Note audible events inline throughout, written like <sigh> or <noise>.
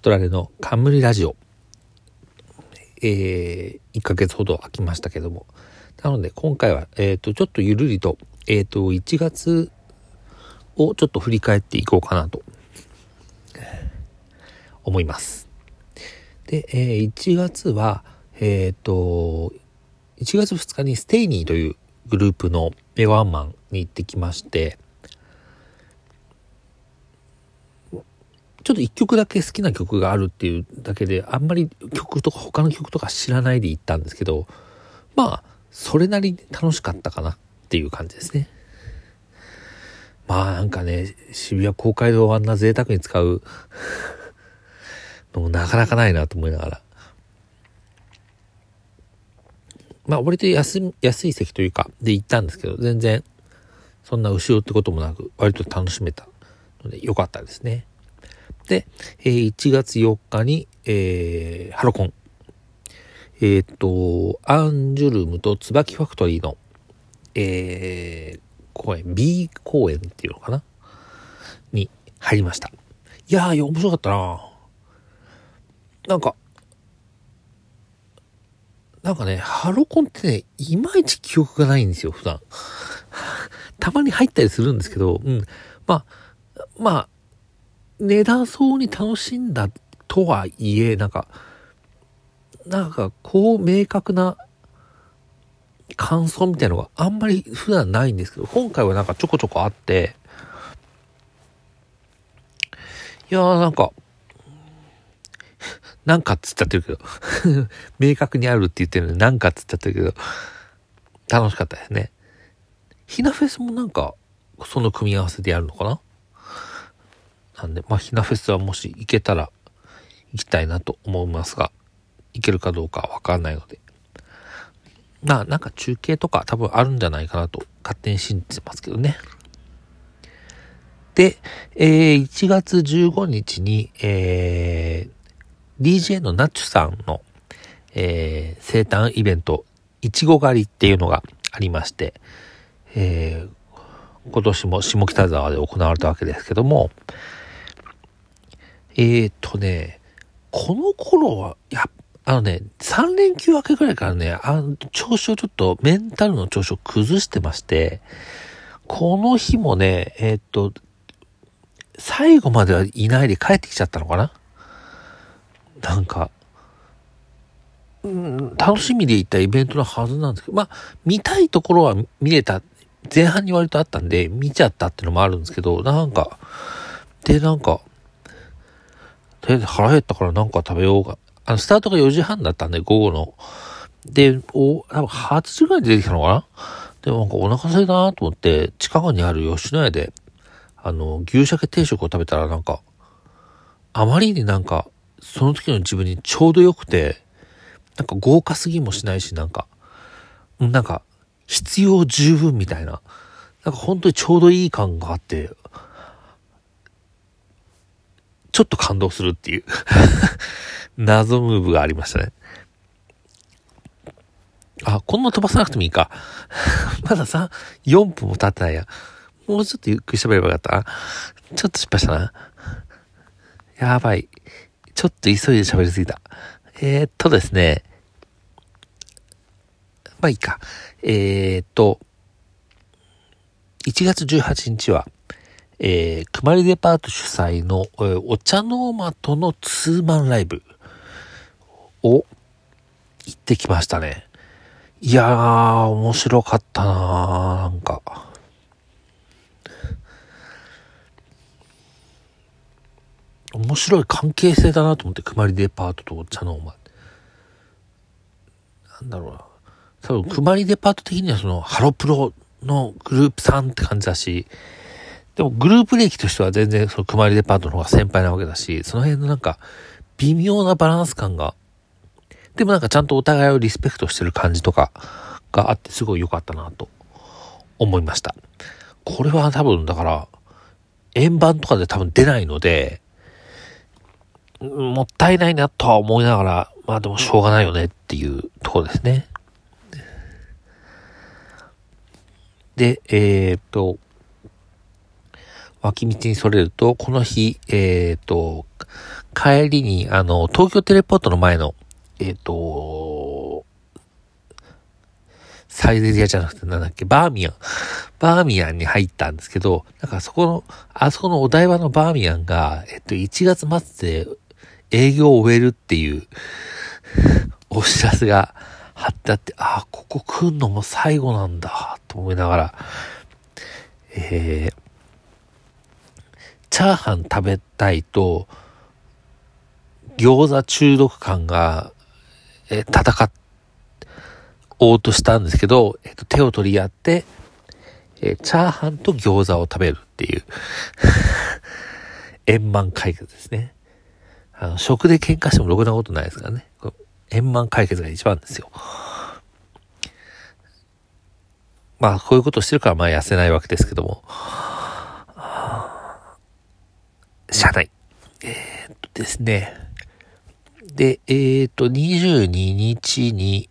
カトラレの冠ラジオ。えー、1ヶ月ほど空きましたけども。なので、今回は、えっ、ー、と、ちょっとゆるりと、えっ、ー、と、1月をちょっと振り返っていこうかなと、思います。で、えー、1月は、えっ、と、1月2日にステイニーというグループのワンマンに行ってきまして、ちょっと一曲だけ好きな曲があるっていうだけで、あんまり曲とか他の曲とか知らないで行ったんですけど、まあ、それなりに楽しかったかなっていう感じですね。まあなんかね、渋谷公会堂をあんな贅沢に使うのもなかなかないなと思いながら。まあ割と安安い席というかで行ったんですけど、全然そんな後ろってこともなく割と楽しめたので良かったですね。で、えー、1月4日に、えー、ハロコン。えっ、と、アンジュルムと椿ファクトリーの、えー、公演、B 公演っていうのかな？に入りました。いやー、面白かったななんか、なんかね、ハロコンってね、いまいち記憶がないんですよ、普段。<laughs> たまに入ったりするんですけど、うん。まあ、まあ、値段そうに楽しんだとはいえ、なんか、なんかこう明確な感想みたいなのがあんまり普段ないんですけど、今回はなんかちょこちょこあって、いやーなんか、なんかっつっちゃってるけど <laughs> 明確にあるって言ってるのになんかっつっちゃってるけど、楽しかったですね。ひなフェスもなんか、その組み合わせでやるのかな？なんで、まあ、ひなフェスはもし行けたら行きたいなと思いますが、行けるかどうかわかんないので。まあ、なんか中継とか多分あるんじゃないかなと勝手に信じてますけどね。で、えー、1月15日に、えー、DJ のナッチュさんの、えー、生誕イベント、いちご狩りっていうのがありまして、えー、今年も下北沢で行われたわけですけども、えー、っとね、この頃は、や、あのね、3連休明けぐらいからね、あの、調子をちょっと、メンタルの調子を崩してまして、この日もね、えー、っと、最後まではいないで帰ってきちゃったのかな？なんか、うん、楽しみで行ったイベントのはずなんですけど、まあ、見たいところは見れた、前半に割とあったんで、見ちゃったっていうのもあるんですけど、なんか、で、なんか、腹減ったからなんか食べようが。あの、スタートが4時半だったんで、午後の。で、お、多分8時ぐらいで出てきたのかな？でもなんかお腹空いたなと思って、近くにある吉野家で、あの、牛鮭定食を食べたらなんか、あまりになんか、その時の自分にちょうど良くて、なんか豪華すぎもしないし、なんか、なんか、必要十分みたいな、なんか本当にちょうどいい感があって、ちょっと感動するっていう <laughs> 謎ムーブがありましたね。あ、こんな飛ばさなくてもいいか。<laughs> まださ、4分も経ってないや。もうちょっとゆっくり喋ればよかったな。ちょっと失敗したな。やばい。ちょっと急いで喋りすぎた。えー、っとですね。まあいいか。えー、っと、1月18日は、えー、くまりデパート主催の、えー、お茶ノーマとのツーマンライブを行ってきましたね。いやー、面白かったなー、なんか。面白い関係性だなと思って、くまりデパートとお茶の間。なんだろうな。多分、くまりデパート的にはその、ハロプロのグループさんって感じだし、でもグループ歴としては全然そのくまりデパートの方が先輩なわけだし、その辺のなんか微妙なバランス感が、でもなんかちゃんとお互いをリスペクトしてる感じとかがあってすごい良かったなと思いました。これは多分だから、円盤とかで多分出ないので、もったいないなとは思いながら、まあでもしょうがないよねっていうところですね。で、えー、っと、脇道にそれると、この日、えっ、ー、と、帰りに、あの、東京テレポートの前の、えっ、ー、と、サイゼリアじゃなくてなんだっけ、バーミヤン。バーミヤンに入ったんですけど、なんかそこの、あそこのお台場のバーミヤンが、えっと、1月末で営業を終えるっていうお知らせが貼ってあって、ああ、ここ来んのも最後なんだ、と思いながら、えー、チャーハン食べたいと、餃子中毒感が、え、戦おうとしたんですけど、えっ、と、手を取り合って、え、チャーハンと餃子を食べるっていう <laughs> 円満解決ですね。あの、食で喧嘩してもろくなことないですからね。円満解決が一番ですよ。まあ、こういうことしてるから、まあ、痩せないわけですけども。社内。えー、っとですね。で、えー、っと、22日に、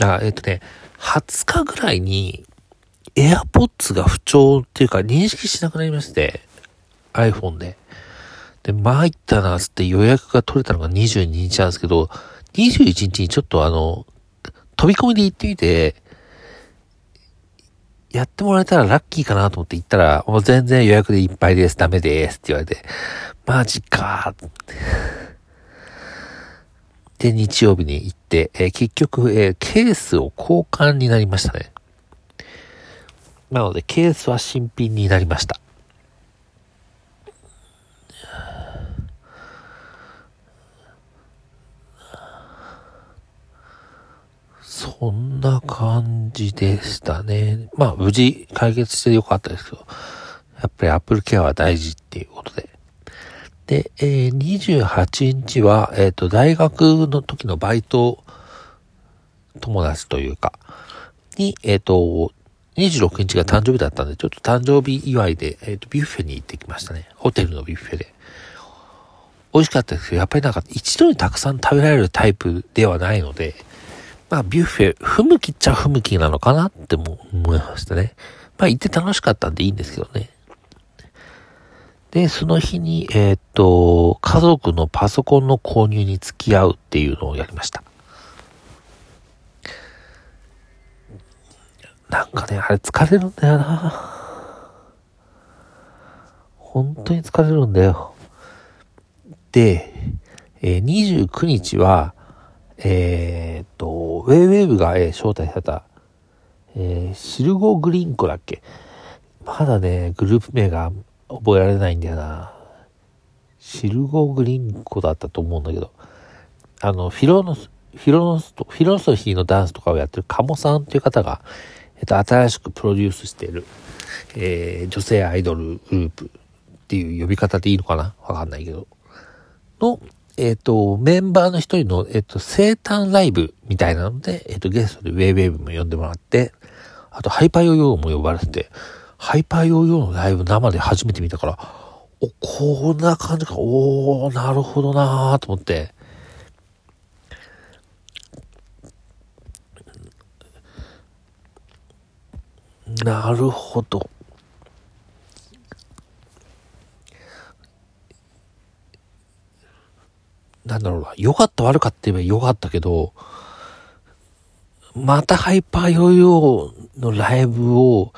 あ、えー、っとね、20日ぐらいに、AirPods が不調っていうか認識しなくなりまして、iPhone で。で、参ったな、つって予約が取れたのが22日なんですけど、21日にちょっとあの、飛び込みで行ってみて、やってもらえたらラッキーかなと思って行ったら、もう全然予約でいっぱいです、ダメですって言われて、マジかで、日曜日に行って、えー、結局、えー、ケースを交換になりましたね。なので、ケースは新品になりました。そんな感じでしたね。まあ、無事解決してよかったですけど、やっぱりアップルケアは大事っていうことで。で、えー、28日は、えっ、ー、と、大学の時のバイト友達というか、に、えっ、ー、と、26日が誕生日だったんで、ちょっと誕生日祝いで、えっ、ー、と、ビュッフェに行ってきましたね。ホテルのビュッフェで。美味しかったですけど、やっぱりなんか一度にたくさん食べられるタイプではないので、まあ、ビュッフェ、不向きっちゃ不向きなのかなっても思いましたね。まあ、行って楽しかったんでいいんですけどね。で、その日に、えー、っと、家族のパソコンの購入に付き合うっていうのをやりました。なんかね、あれ疲れるんだよな。本当に疲れるんだよ。で、えー、29日は、えー、っと、ウェイウェーブが、えー、招待された、えー、シルゴグリンコだっけ？まだね、グループ名が覚えられないんだよな。シルゴグリンコだったと思うんだけど、あの、フィロノス、フィロノス、フィロソフィーのダンスとかをやってるカモさんっていう方が、えっと、新しくプロデュースしている、えー、女性アイドルグループっていう呼び方でいいのかな？わかんないけど。の、えっ、ー、と、メンバーの一人の、えっ、ー、と、生誕ライブみたいなので、えっ、ー、と、ゲストでウェイウェイブも呼んでもらって、あと、ハイパーヨーヨーも呼ばれてて、ハイパーヨーヨーのライブ生で初めて見たから、お、こんな感じか、おー、なるほどなーと思って、なるほど。なんだろうな、良かった悪かった言えば良かったけど、またハイパーヨーヨーのライブを、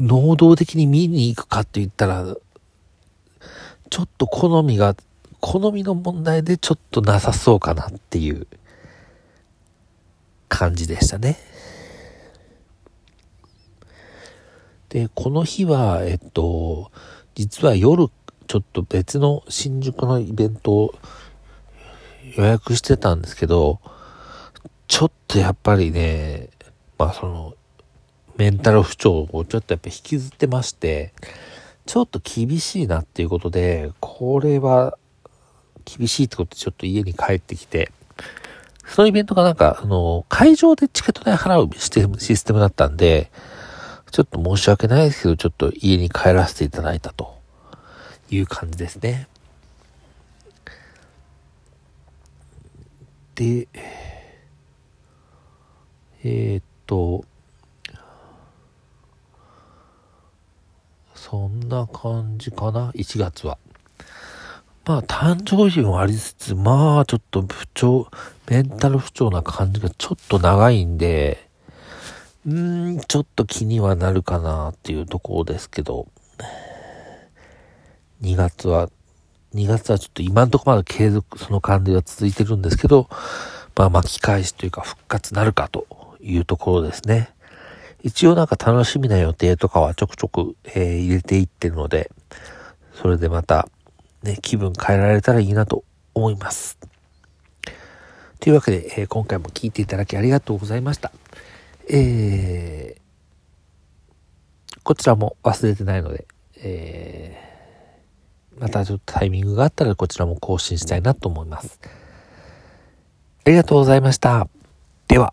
能動的に見に行くかって言ったら、ちょっと好みが、好みの問題でちょっとなさそうかなっていう感じでしたね。で、この日は、えっと、実は夜ちょっと別の新宿のイベントを予約してたんですけど、ちょっとやっぱりね、まあその、メンタル不調をちょっとやっぱ引きずってまして、ちょっと厳しいなっていうことで、これは厳しいってことでちょっと家に帰ってきて、そのイベントがなんか、あの、会場でチケット代払うシステムシステムだったんで、ちょっと申し訳ないですけど、ちょっと家に帰らせていただいたと。いう感じですね。で、えー、っと、そんな感じかな、1月は。まあ、誕生日もありつつ、まあ、ちょっと不調、メンタル不調な感じがちょっと長いんで、うーん、ちょっと気にはなるかなっていうところですけど。2月は、2月はちょっと今んとこまだ継続、その感じが続いてるんですけど、まあ巻き返しというか復活なるかというところですね。一応なんか楽しみな予定とかはちょくちょく、えー、入れていってるので、それでまた、ね、気分変えられたらいいなと思います。というわけで、えー、今回も聞いていただきありがとうございました。えー、こちらも忘れてないので、えー、またちょっとタイミングがあったらこちらも更新したいなと思います。ありがとうございました。では。